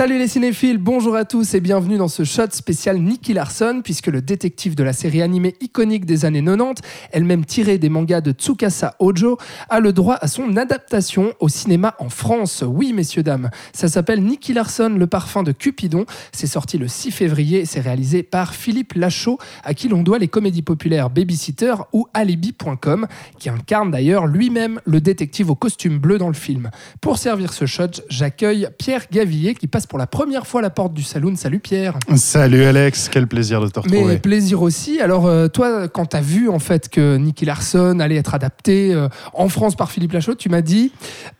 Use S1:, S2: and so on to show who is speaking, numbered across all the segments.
S1: Salut les cinéphiles, bonjour à tous et bienvenue dans ce shot spécial Nicky Larson, puisque le détective de la série animée iconique des années 90, elle-même tirée des mangas de Tsukasa Ojo, a le droit à son adaptation au cinéma en France. Oui, messieurs, dames, ça s'appelle Nicky Larson, le parfum de Cupidon. C'est sorti le 6 février et c'est réalisé par Philippe Lachaud, à qui l'on doit les comédies populaires Babysitter ou Alibi.com, qui incarne d'ailleurs lui-même le détective au costume bleu dans le film. Pour servir ce shot, j'accueille Pierre Gavillier qui passe pour la première fois la porte du saloon. Salut Pierre.
S2: Salut Alex, quel plaisir de te retrouver.
S1: Mais plaisir aussi. Alors euh, toi, quand tu as vu en fait que Nicky Larson allait être adapté euh, en France par Philippe Lachaud, tu m'as dit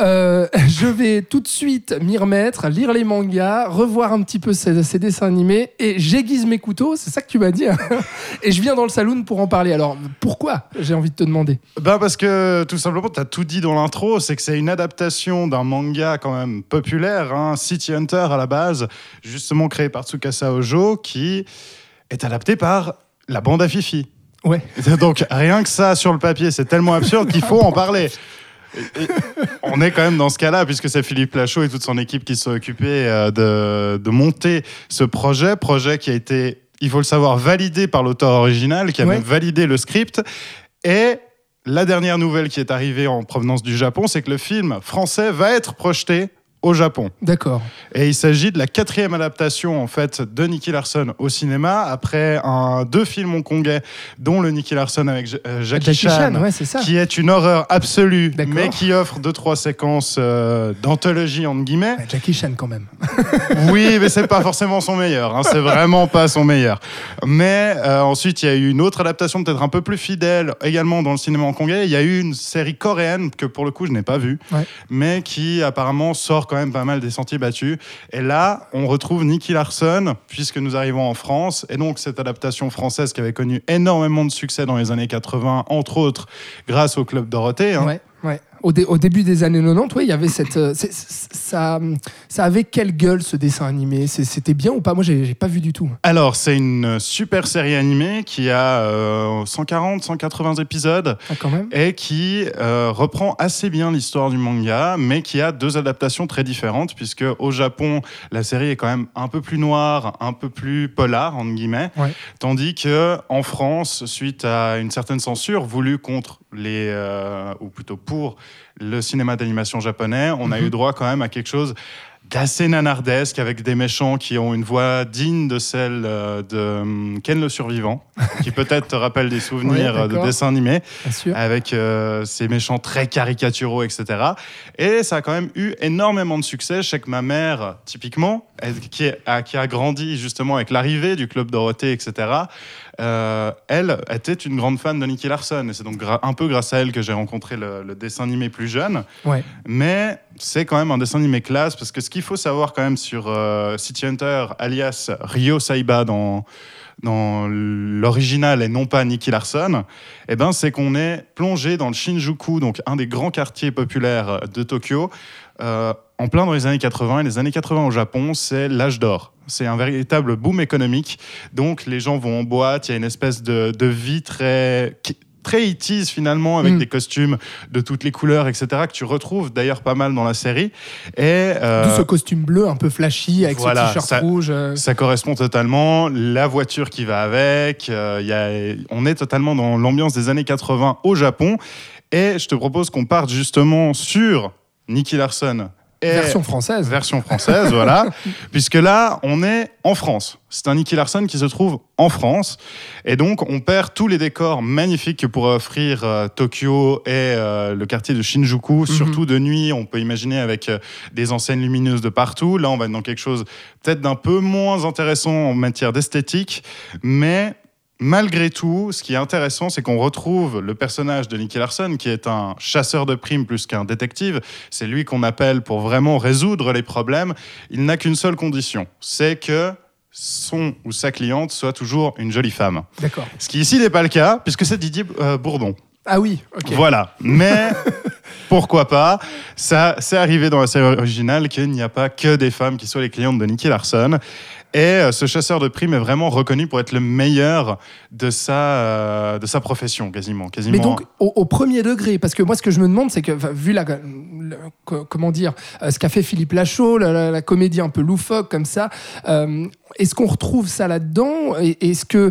S1: euh, je vais tout de suite m'y remettre, lire les mangas, revoir un petit peu ces, ces dessins animés et j'aiguise mes couteaux. C'est ça que tu m'as dit. hein. et je viens dans le saloon pour en parler. Alors pourquoi J'ai envie de te demander?
S2: Bah parce que tout simplement, tu as tout dit dans l'intro, c'est que c'est une adaptation d'un manga quand même populaire, hein, City Hunter la base, justement créé par Tsukasa Ojo, qui est adapté par la bande à Fifi.
S1: Ouais.
S2: Donc rien que ça sur le papier, c'est tellement absurde qu'il faut en parler. Et- et on est quand même dans ce cas-là, puisque c'est Philippe Lachaud et toute son équipe qui sont occupés euh, de, de monter ce projet, projet qui a été, il faut le savoir, validé par l'auteur original, qui a
S1: Ouais.
S2: même validé le script. Et la dernière nouvelle qui est arrivée en provenance du Japon, c'est que le film français va être projeté au Japon.
S1: D'accord.
S2: Et il s'agit de la quatrième adaptation en fait de Nicky Larson au cinéma après un, deux films hongkongais, dont le Nicky Larson avec euh, Jackie,
S1: Jackie
S2: Chan,
S1: Chan, ouais, ça.
S2: qui est une horreur absolue, mais qui offre deux trois séquences euh, d'anthologie entre guillemets.
S1: Jackie Chan quand même.
S2: Oui, mais c'est pas forcément son meilleur. hein, c'est vraiment pas son meilleur. Mais euh, ensuite, il y a eu une autre adaptation peut-être un peu plus fidèle, également dans le cinéma hongkongais. Il y a eu une série coréenne que pour le coup je n'ai pas vue,
S1: Ouais.
S2: mais qui apparemment sort quand même pas mal des sentiers battus. Et là, on retrouve Nicky Larson, puisque nous arrivons en France, et donc cette adaptation française qui avait connu énormément de succès dans les années 80, entre autres grâce au Club Dorothée. hein.
S1: Au, dé- au début des années 90, ouais, il y avait cette. euh, ça, ça avait quelle gueule ce dessin animé? C'était bien ou pas? Moi, j'ai pas vu du tout.
S2: Alors, c'est une super série animée qui a euh, 140, 180 épisodes
S1: Ah, quand même.
S2: et qui euh, reprend assez bien l'histoire du manga, mais qui a deux adaptations très différentes, puisque au Japon, la série est quand même un peu plus noire, un peu plus polar, entre guillemets,
S1: Ouais.
S2: tandis que en France, suite à une certaine censure voulue contre les, euh, ou plutôt pour le cinéma d'animation japonais, on a eu droit quand même à quelque chose d'assez nanardesque avec des méchants qui ont une voix digne de celle euh, de hum, Ken le Survivant, qui peut-être te rappelle des souvenirs euh, de dessins animés avec euh, ces méchants très caricaturaux, etc. Et ça a quand même eu énormément de succès. Je sais que ma mère, typiquement, qui, a, qui a grandi justement avec l'arrivée du Club Dorothée, etc., euh, elle était une grande fan de Nicky Larson. Et c'est donc un peu grâce à elle que j'ai rencontré le, le dessin animé plus jeune.
S1: Ouais.
S2: Mais c'est quand même un dessin animé classe, parce que ce qu'il faut savoir quand même sur euh, City Hunter, alias Ryo Saiba dans, dans l'original et non pas Nicky Larson, eh ben, c'est qu'on est plongé dans le Shinjuku, donc un des grands quartiers populaires de Tokyo, euh, en plein dans les années 80. Et les années 80 au Japon, c'est l'âge d'or. C'est un véritable boom économique. Donc les gens vont en boîte, il y a une espèce de, de vie très très 80s finalement, avec
S1: Mm.
S2: des costumes de toutes les couleurs, etc., que tu retrouves d'ailleurs pas mal dans la série. Et euh,
S1: D'où ce costume bleu un peu flashy avec
S2: voilà,
S1: ce t-shirt
S2: ça-
S1: rouge. euh,
S2: ça correspond totalement. La voiture qui va avec. euh, il y a- on est totalement dans l'ambiance des années 80 au Japon. Et je te propose qu'on parte justement sur Nicky Larson. Et
S1: version française.
S2: version française, voilà. Puisque là, on est en France. C'est un Nicky Larson qui se trouve en France. Et donc, on perd tous les décors magnifiques que pourrait offrir euh, Tokyo et euh, le quartier de Shinjuku, surtout de nuit. On peut imaginer avec euh, des enseignes lumineuses de partout. Là, on va être dans quelque chose peut-être d'un peu moins intéressant en matière d'esthétique, mais Malgré tout, ce qui est intéressant, c'est qu'on retrouve le personnage de Nicky Larson, qui est un chasseur de primes plus qu'un détective. C'est lui qu'on appelle pour vraiment résoudre les problèmes. Il n'a qu'une seule condition, c'est que son ou sa cliente soit toujours une jolie femme.
S1: D'accord.
S2: Ce qui ici n'est pas le cas, puisque c'est Didier euh, Bourdon.
S1: Ah oui, ok.
S2: Voilà. Mais pourquoi pas? Ça, c'est arrivé dans la série originale qu'il n'y a pas que des femmes qui soient les clientes de Nicky Larson. Et euh, ce chasseur de primes est vraiment reconnu pour être le meilleur de sa, euh, de sa profession, quasiment.
S1: Mais donc, au, premier degré, parce que moi, ce que je me demande, c'est que, vu la, comment dire, euh, ce qu'a fait Philippe Lachaud, la, comédie un peu loufoque comme ça, est-ce qu'on retrouve ça là-dedans? Est-ce que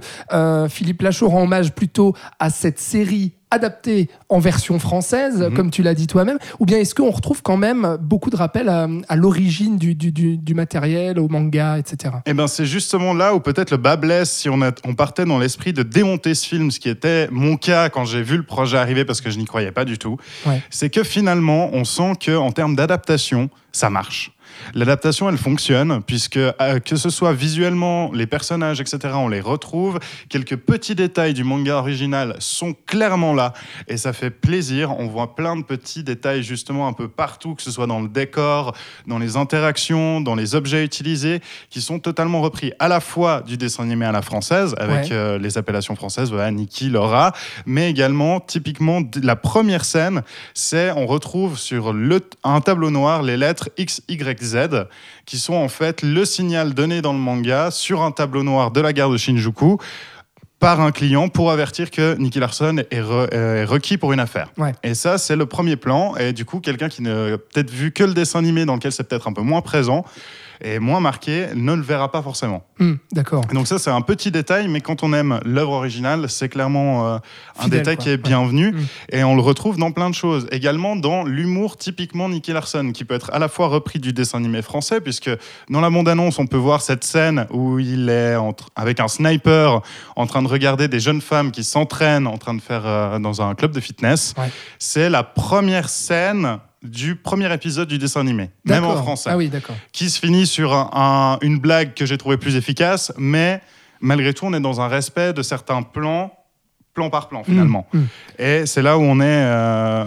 S1: Philippe Lachaud rend hommage plutôt à cette série adaptée en version française,
S2: Mhm.
S1: comme tu l'as dit toi-même, ou bien est-ce qu'on retrouve quand même beaucoup de rappels à, à l'origine du, du- du- du matériel, au manga, etc.
S2: Eh ben, c'est justement là où peut-être le bas blesse si on, a- on partait dans l'esprit de démonter ce film, ce qui était mon cas quand j'ai vu le projet arriver parce que je n'y croyais pas du tout.
S1: Ouais.
S2: C'est que finalement, on sent que en termes d'adaptation, ça marche. L'adaptation, elle fonctionne puisque euh, que ce soit visuellement, les personnages, etc., on les retrouve. Quelques petits détails du manga original sont clairement là et ça fait plaisir. On voit plein de petits détails justement un peu partout, que ce soit dans le décor, dans les interactions, dans les objets utilisés, qui sont totalement repris à la fois du dessin animé à la française, avec
S1: Ouais.
S2: euh, les appellations françaises, voilà, Nikki, Laura, mais également, typiquement, la première scène, c'est on retrouve sur le, un tableau noir les lettres X, Y, Z, qui sont en fait le signal donné dans le manga sur un tableau noir de la gare de Shinjuku par un client pour avertir que Nicky Larson est, re- est requis pour une affaire.
S1: Ouais.
S2: Et ça, c'est le premier plan. Et du coup, quelqu'un qui n'a peut-être vu que le dessin animé, dans lequel c'est peut-être un peu moins présent et moins marqué, ne le verra pas forcément.
S1: Hmm, D'accord.
S2: Donc ça, c'est un petit détail, mais quand on aime l'œuvre originale, c'est clairement euh, un
S1: Fidèle,
S2: détail
S1: quoi.
S2: qui est bienvenu.
S1: Mm.
S2: Et on le retrouve dans plein de choses. Également dans l'humour typiquement Nicky Larson, qui peut être à la fois repris du dessin animé français, puisque dans la bande-annonce, on peut voir cette scène où il est entre- avec un sniper en train de regarder des jeunes femmes qui s'entraînent en train de faire euh, dans un club de fitness.
S1: Ouais.
S2: C'est la première scène du premier épisode du dessin animé, même en
S1: D'accord.
S2: français
S1: Ah oui, d'accord.
S2: qui se finit sur un- un- une blague que j'ai trouvé plus efficace, mais malgré tout, on est dans un respect de certains plans, plan par plan finalement.
S1: Hmm, hmm.
S2: Et c'est là où on est euh,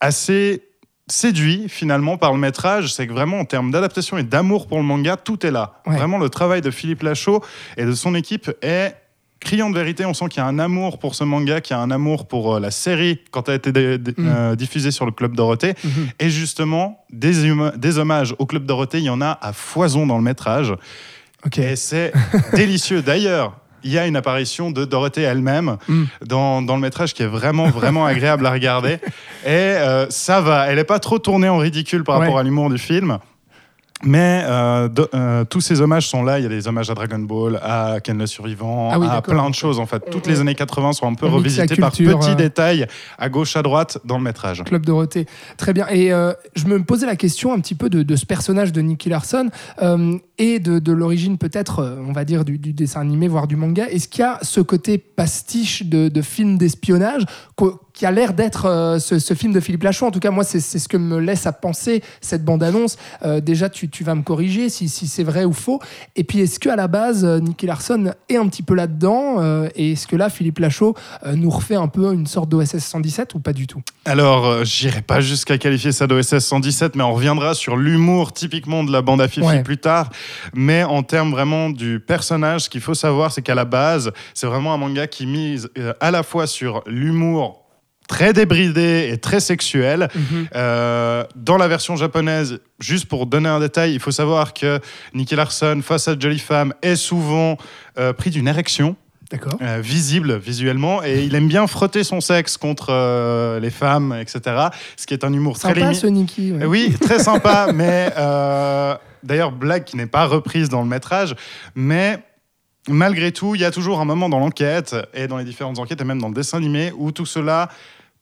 S2: assez séduit finalement par le métrage, c'est que vraiment en termes d'adaptation et d'amour pour le manga, tout est là.
S1: Ouais.
S2: Vraiment le travail de Philippe Lachaud et de son équipe est criant de vérité. On sent qu'il y a un amour pour ce manga, qu'il y a un amour pour euh, la série quand elle a été
S1: Mm.
S2: euh, diffusée sur le Club Dorothée.
S1: Mhm.
S2: Et justement, des, des hommages au Club Dorothée, il y en a à foison dans le métrage. Et c'est délicieux. D'ailleurs, il y a une apparition de Dorothée elle-même
S1: Mm.
S2: dans, dans le métrage qui est vraiment, vraiment agréable à regarder. Et euh, ça va. Elle n'est pas trop tournée en ridicule par
S1: Ouais.
S2: rapport à l'humour du film. Mais euh, de- euh, tous ces hommages sont là. Il y a des hommages à Dragon Ball, à Ken le Survivant,
S1: Ah oui,
S2: à plein de choses en fait. Toutes les années 80 sont un peu revisitées par petits
S1: euh.
S2: détails à gauche, à droite dans le métrage.
S1: Club Dorothée. Très bien. Et je me posais la question un petit peu de, de ce personnage de Nicky Larson et de, de l'origine peut-être, euh, on va dire, du, du dessin animé, voire du manga. Est-ce qu'il y a ce côté pastiche de, de film d'espionnage qui a l'air d'être euh, ce, ce film de Philippe Lachaud? En tout cas, moi, c'est ce que me laisse à penser cette bande-annonce. Euh, déjà, tu, tu vas me corriger si, si c'est vrai ou faux. Et puis, est-ce qu'à la base, Nicky Larson est un petit peu là-dedans euh, Et est-ce que là, Philippe Lachaud nous refait un peu une sorte d'OSS 117 ou pas du tout?
S2: Alors, j'irai pas jusqu'à qualifier ça d'OSS 117, mais on reviendra sur l'humour typiquement de la bande à Fifi
S1: Ouais.
S2: plus tard. Mais en termes vraiment du personnage, ce qu'il faut savoir, c'est qu'à la base, c'est vraiment un manga qui mise euh, à la fois sur l'humour très débridé et très sexuel. Euh, dans la version japonaise, juste pour donner un détail, il faut savoir que Nicky Larson, face à Jolly Femme, est souvent euh, pris d'une érection. Euh, visible visuellement et il aime bien frotter son sexe contre euh, les femmes, etc. Ce qui est un humour très
S1: Sympa ce Nicky. ouais.
S2: Oui, très sympa, mais euh, d'ailleurs, blague qui n'est pas reprise dans le métrage, mais malgré tout, il y a toujours un moment dans l'enquête et dans les différentes enquêtes et même dans le dessin animé où tout cela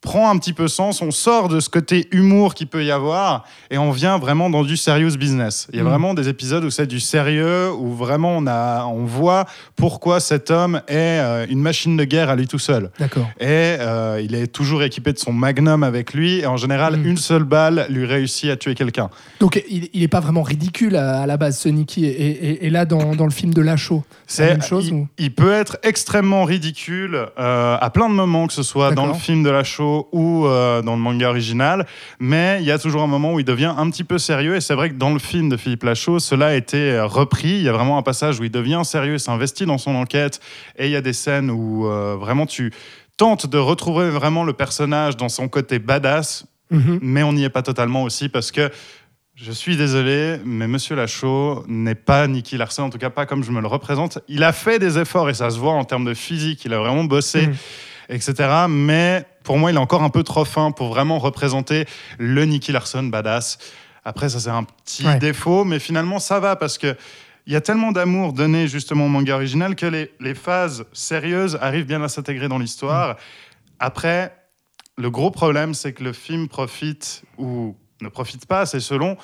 S2: prend un petit peu sens, on sort de ce côté humour qu'il peut y avoir et on vient vraiment dans du serious business. Il y a
S1: Mm.
S2: vraiment des épisodes où c'est du sérieux, où vraiment on, a, on voit pourquoi cet homme est euh, une machine de guerre à lui tout seul.
S1: D'accord.
S2: Et euh, il est toujours équipé de son magnum avec lui. Et en général,
S1: Mm.
S2: une seule balle lui réussit à tuer quelqu'un.
S1: Donc il, il est pas vraiment ridicule à, à la base ce Nicky et, et- et là dans, dans le film de Lachaud. C'est la même chose
S2: il,
S1: ou?
S2: il peut être extrêmement ridicule euh, à plein de moments, que ce soit dans le film de la ou euh, dans le manga original. Mais il y a toujours un moment où il devient un petit peu sérieux. Et c'est vrai que dans le film de Philippe Lachaud, cela a été euh, repris. Il y a vraiment un passage où il devient sérieux, s'investit dans son enquête. Et il y a des scènes où euh, vraiment tu tente de retrouver vraiment le personnage dans son côté badass,
S1: Mhm.
S2: mais on n'y est pas totalement aussi parce que je suis désolé, mais Monsieur Lachaud n'est pas Nicky Larson, en tout cas pas comme je me le représente. Il a fait des efforts et ça se voit en termes de physique, il a vraiment bossé,
S1: Mhm.
S2: etc. Mais pour moi, il est encore un peu trop fin pour vraiment représenter le Nicky Larson badass. Après, ça c'est un petit
S1: Ouais.
S2: défaut, mais finalement ça va parce que il y a tellement d'amour donné justement au manga original que les, les phases sérieuses arrivent bien à s'intégrer dans l'histoire. Après, le gros problème, c'est que le film profite ou ne profite pas, c'est selon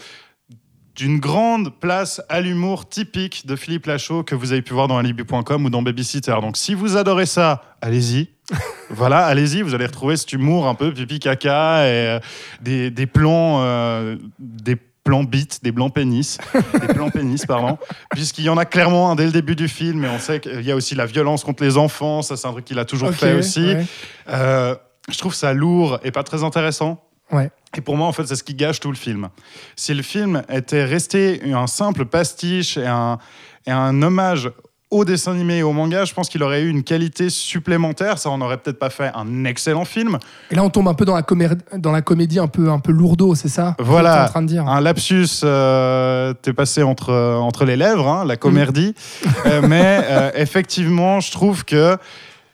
S2: d'une grande place à l'humour typique de Philippe Lachaud que vous avez pu voir dans alibi.com ou dans Babysitter. Donc si vous adorez ça, allez-y. voilà, allez-y, vous allez retrouver cet humour un peu pipi caca et euh, des, des plans euh, des plans bites, des blancs pénis, des plans pénis pardon, puisqu'il y en a clairement un dès le début du film et on sait qu'il y a aussi la violence contre les enfants, ça c'est un truc qu'il a toujours fait aussi.
S1: ouais.
S2: Euh, je trouve ça lourd et pas très intéressant.
S1: Ouais.
S2: Et pour moi, en fait, c'est ce qui gâche tout le film. Si le film était resté un simple pastiche et un, et un hommage au dessin animé et au manga, je pense qu'il aurait eu une qualité supplémentaire. Ça en aurait peut-être pas fait un excellent film.
S1: Et là, on tombe un peu dans la, comé- dans la comédie un peu, un peu lourdeau, c'est ça
S2: Voilà.
S1: en train de dire.
S2: Un lapsus, euh, t'es passé entre, entre les lèvres, hein, la comédie. Euh, mais euh, effectivement, je trouve que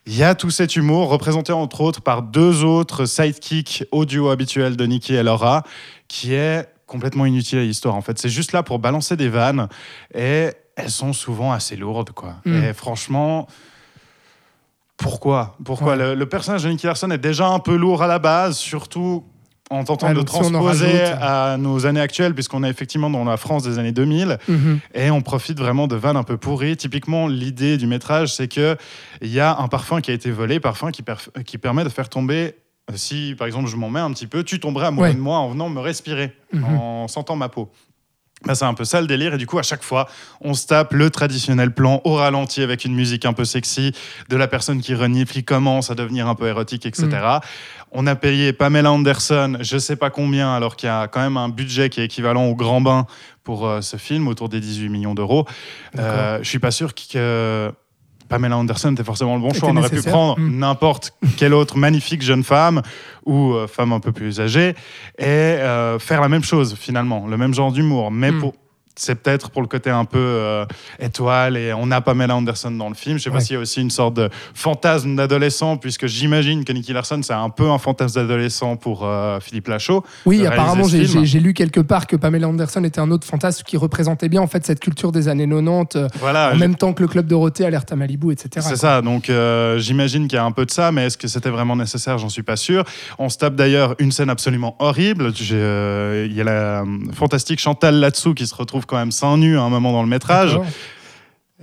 S2: il y a tout cet humour représenté entre autres par deux autres sidekicks audio habituels de Nicky et Laura, qui est complètement inutile à l'histoire. En fait, c'est juste là pour balancer des vannes et elles sont souvent assez lourdes, quoi.
S1: Mm.
S2: Et franchement. Pourquoi? Pourquoi?
S1: Ouais.
S2: le, le personnage de Nicky Larson est déjà un peu lourd à la base, surtout en tentant
S1: Ouais,
S2: de transposer
S1: rajoute-
S2: à nos années actuelles, puisqu'on est effectivement dans la France des années 2000,
S1: Mhm.
S2: et on profite vraiment de vannes un peu pourries. Typiquement, l'idée du métrage, c'est que il y a un parfum qui a été volé, parfum qui, perf- qui permet de faire tomber. Si, par exemple, je m'en mets un petit peu, tu tomberais amoureux
S1: Ouais.
S2: de moi en venant me respirer,
S1: Mhm.
S2: en sentant ma peau. Bah, c'est un peu ça le délire. Et du coup, à chaque fois, on se tape le traditionnel plan au ralenti avec une musique un peu sexy de la personne qui renifle, qui commence à devenir un peu érotique, etc.
S1: Mm.
S2: On a payé Pamela Anderson, je sais pas combien, alors qu'il y a quand même un budget qui est équivalent au grand bain pour euh, ce film, autour des 18 millions d'euros. Euh, je suis pas sûr que Pamela Anderson était forcément le bon choix. On aurait pu prendre
S1: Mm.
S2: n'importe quelle autre magnifique jeune femme ou euh, femme un peu plus âgée et euh, faire la même chose finalement, le même genre d'humour. Mais
S1: Mm.
S2: pour c'est peut-être pour le côté un peu euh, étoile et on a Pamela Anderson dans le film. Je sais pas s'il y a aussi une sorte de fantasme d'adolescent puisque j'imagine que Nicky Larson c'est un peu un fantasme d'adolescent pour euh, Philippe Lachaud.
S1: Oui, apparemment, j'ai lu quelque part que Pamela Anderson était un autre fantasme qui représentait bien en fait cette culture des années 90, euh,
S2: Voilà.
S1: en même temps que le club Dorothée, Alerte à Malibu, etc.
S2: C'est ça, donc j'imagine qu'il y a un peu de ça, mais est-ce que c'était vraiment nécessaire? J'en suis pas sûr. On se tape d'ailleurs une scène absolument horrible. Il y a la fantastique Chantal là-dessous qui se retrouve quand même seins nus à un moment dans le métrage.
S1: D'accord.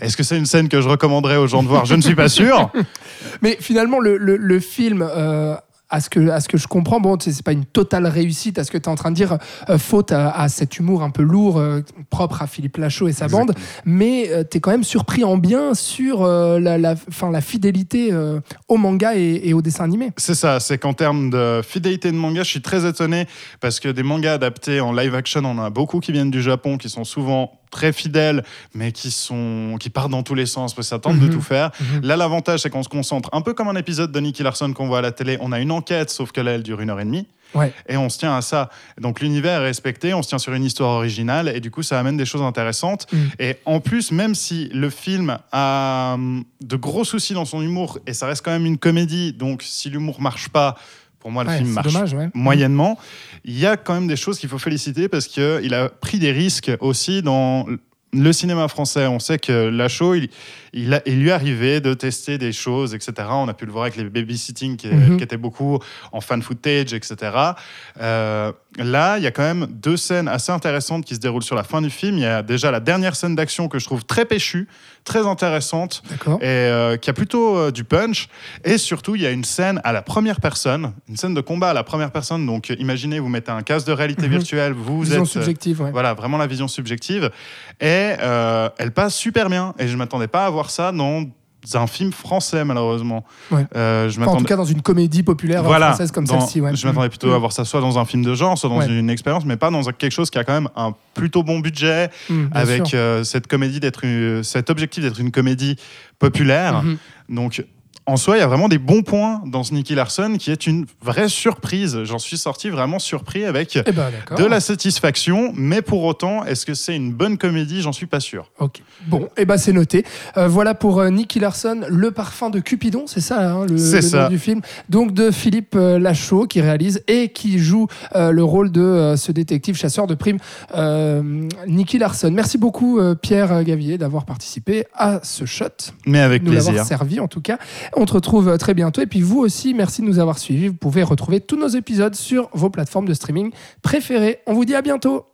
S2: Est-ce que c'est une scène que je recommanderais aux gens de voir? Je ne suis pas sûr.
S1: Mais finalement, le, le- le film, euh, à, ce que, à ce que je comprends, bon, c'est pas une totale réussite à ce que tu es en train de dire, euh, faute à, à cet humour un peu lourd, euh, propre à Philippe Lachaud et sa bande, mais tu es quand même surpris en bien sur euh, la, la, fin, la fidélité euh, au manga et, et au dessin animé.
S2: C'est ça, c'est qu'en termes de fidélité de manga, je suis très étonné parce que des mangas adaptés en live action, on en a beaucoup qui viennent du Japon, qui sont souvent très fidèles, mais qui, sont, qui partent dans tous les sens, parce que ça tente de
S1: Mhm.
S2: tout faire.
S1: Mhm.
S2: Là, l'avantage, c'est qu'on se concentre un peu comme un épisode de Nicky Larson qu'on voit à la télé. On a une enquête, sauf que là, elle dure une heure et demie.
S1: Ouais.
S2: Et on se tient à ça. Donc l'univers est respecté, on se tient sur une histoire originale, et du coup, ça amène des choses intéressantes.
S1: Mm.
S2: Et en plus, même si le film a hum, de gros soucis dans son humour, et ça reste quand même une comédie, donc si l'humour marche pas, pour moi, le
S1: Ouais,
S2: film marche
S1: dommage, ouais.
S2: moyennement. Il y a quand même des choses qu'il faut féliciter parce qu'il a pris des risques aussi dans le cinéma français. On sait que Lachaud, il, il, a- il lui arrivait de tester des choses, etc. On a pu le voir avec les babysitting qui,
S1: Mhm.
S2: qui étaient beaucoup en fan footage, etc. Euh, là, il y a quand même deux scènes assez intéressantes qui se déroulent sur la fin du film. Il y a déjà la dernière scène d'action que je trouve très péchue, très intéressante et euh, qui a plutôt euh, du punch. Et surtout, il y a une scène à la première personne, une scène de combat à la première personne. Donc, imaginez, vous mettez un casque de réalité
S1: Mhm.
S2: virtuelle, vous
S1: Vision
S2: êtes.
S1: subjective, ouais.
S2: Voilà, vraiment la vision subjective. Et elle passe super bien. Et je m'attendais pas à voir ça dans un film français, malheureusement.
S1: Ouais.
S2: Euh, je
S1: Enfin, en tout cas, dans une comédie populaire
S2: Voilà,
S1: française comme
S2: dans-
S1: celle-ci. Ouais.
S2: je m'attendais plutôt
S1: Mm.
S2: à voir ça soit dans un film de genre, soit dans
S1: Ouais.
S2: une expérience, mais pas dans quelque chose qui a quand même un plutôt bon budget,
S1: Mm,
S2: avec euh, cette comédie d'être une- cet objectif d'être une comédie populaire.
S1: Mhm.
S2: Donc, en soi, il y a vraiment des bons points dans ce Nicky Larson qui est une vraie surprise. J'en suis sorti vraiment surpris avec
S1: Eh ben,
S2: de la satisfaction, mais pour autant, est-ce que c'est une bonne comédie? J'en suis pas sûr.
S1: Ok. Bon, et ben c'est noté. Euh, voilà pour euh, Nicky Larson, le parfum de Cupidon, c'est ça hein, le,
S2: C'est
S1: le
S2: ça.
S1: nom du film? Donc de Philippe euh, Lachaud qui réalise et qui joue euh, le rôle de ce détective chasseur de primes, Nicky Larson. Merci beaucoup Pierre Gavier d'avoir participé à ce shot.
S2: Mais avec
S1: nous
S2: plaisir.
S1: servi en tout cas. On te retrouve très bientôt. Et puis vous aussi, merci de nous avoir suivis. Vous pouvez retrouver tous nos épisodes sur vos plateformes de streaming préférées. On vous dit à bientôt.